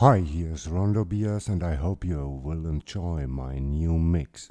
Hi, here's Rondo Bias, and I hope you will enjoy my new mix.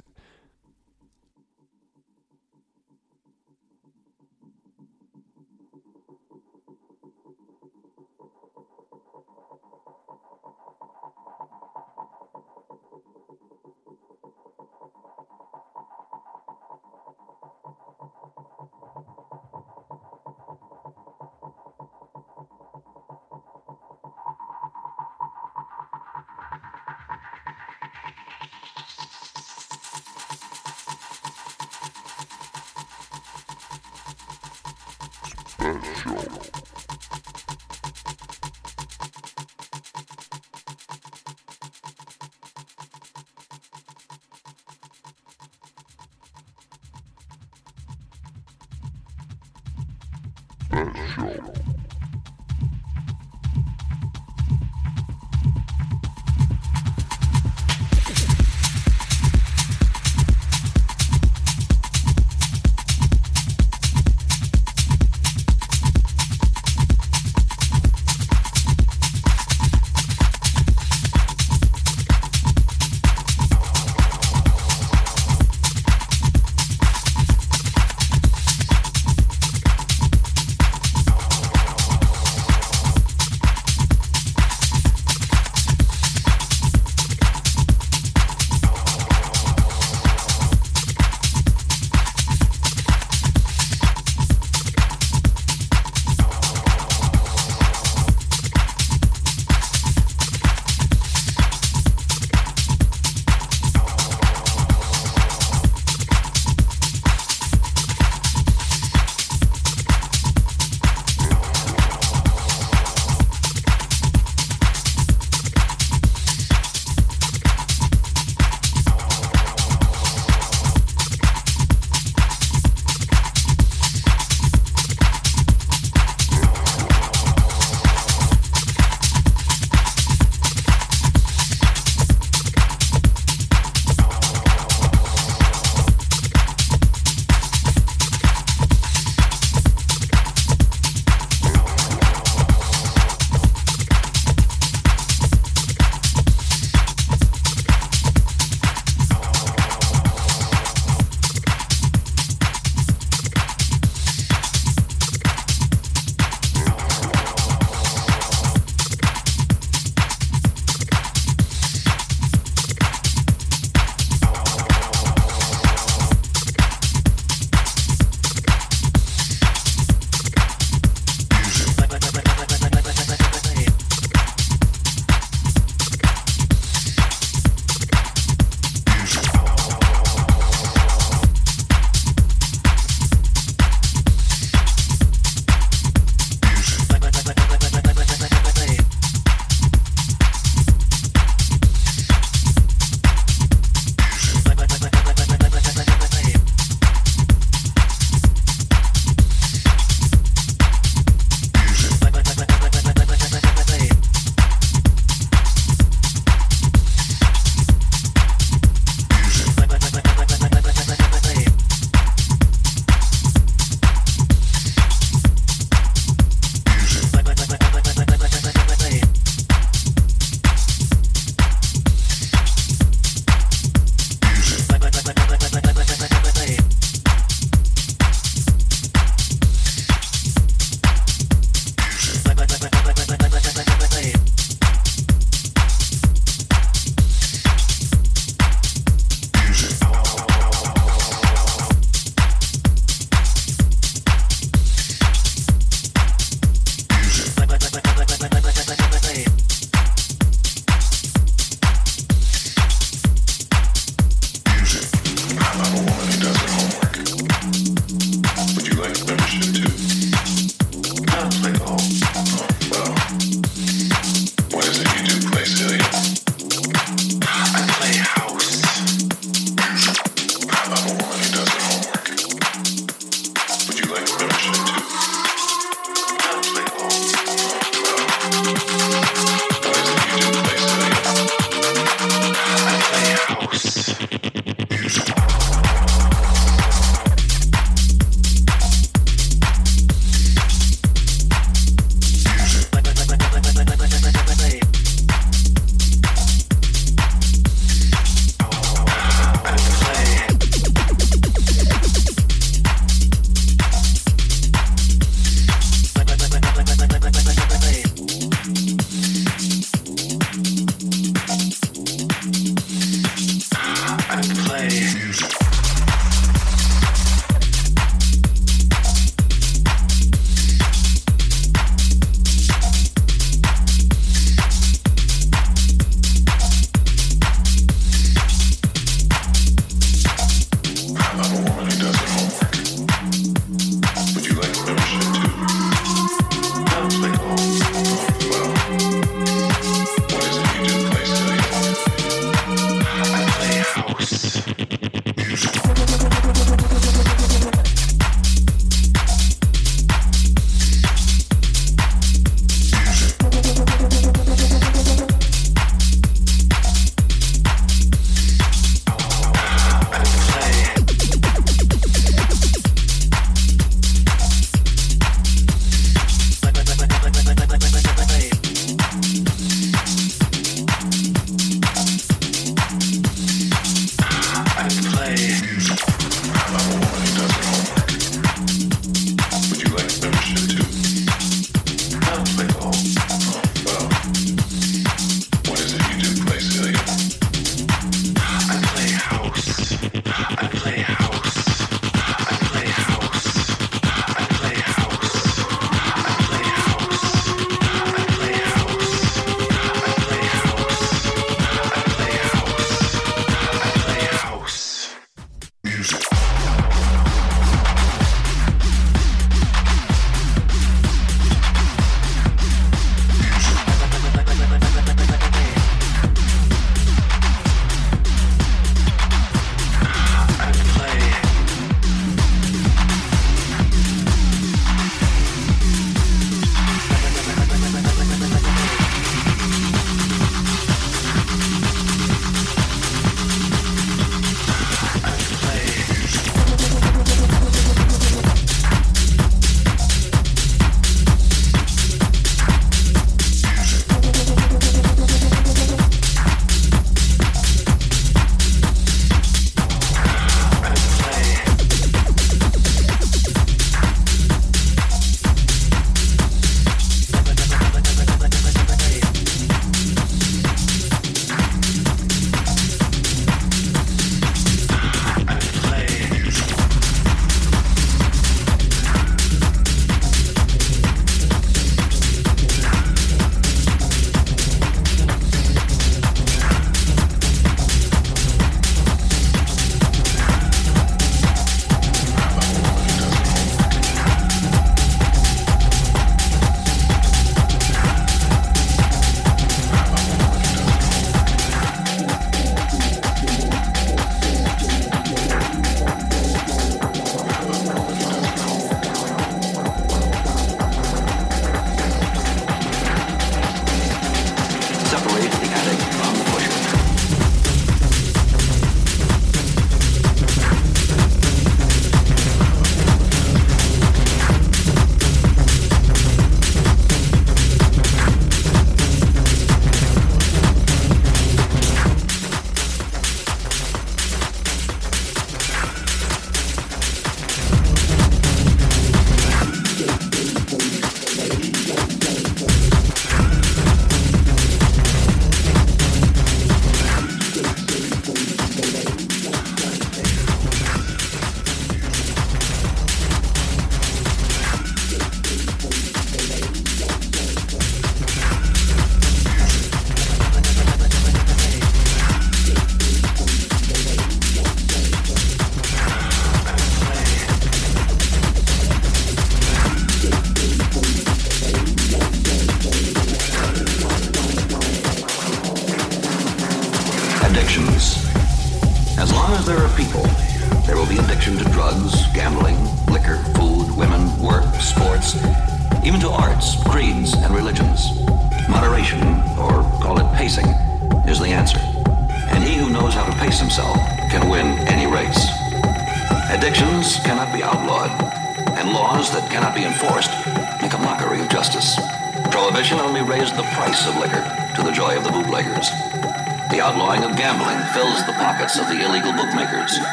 music.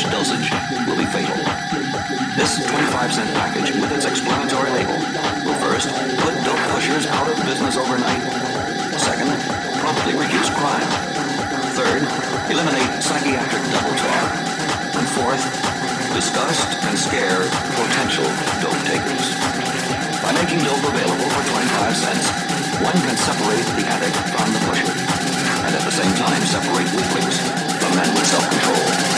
average dosage will be fatal. This 25 cent package with its explanatory label will first put dope pushers out of business overnight. Second, promptly reduce crime. Third, eliminate psychiatric double talk. And fourth, disgust and scare potential dope takers. By making dope available for 25 cents, one can separate the addict from the pusher and at the same time separate weaklings from men with self-control.